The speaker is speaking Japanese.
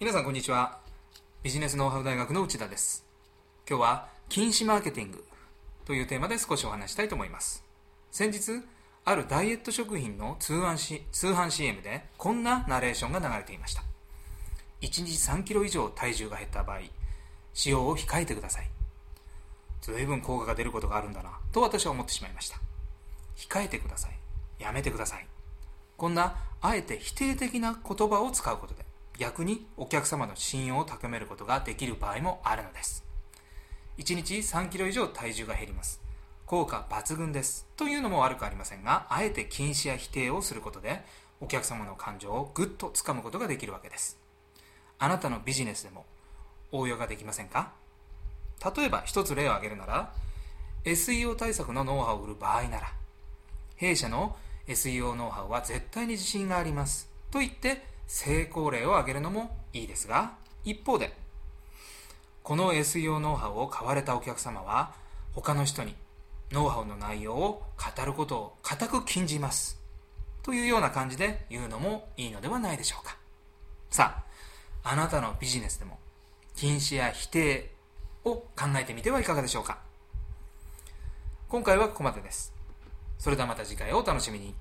皆さんこんにちは。ビジネスノウハウ大学の内田です。今日は禁止マーケティングというテーマで少しお話したいと思います。先日あるダイエット食品の通販し通販 CM でこんなナレーションが流れていました。1日3キロ以上体重が減った場合使用を控えてください。随分効果が出ることがあるんだなと私は思ってしまいました。控えてください。やめてください。こんなあえて否定的な言葉を使うことで逆にお客様の信用を高めることができる場合もあるのです。1日3キロ以上体重が減ります。効果抜群です。というのも悪くありませんがあえて禁止や否定をすることでお客様の感情をぐっとつかむことができるわけです。あなたのビジネスでも応用ができませんか？例えば一つ例を挙げるなら SEO 対策のノウハウを売る場合なら弊社の SEO ノウハウは絶対に自信があります。と言って成功例を挙げるのもいいですが一方でこの SEO ノウハウを買われたお客様は他の人にノウハウの内容を語ることを固く禁じます。というような感じで言うのもいいのではないでしょうか。さああなたのビジネスでも禁止や否定を考えてみてはいかがでしょうか。今回はここまでです。それではまた次回をお楽しみに。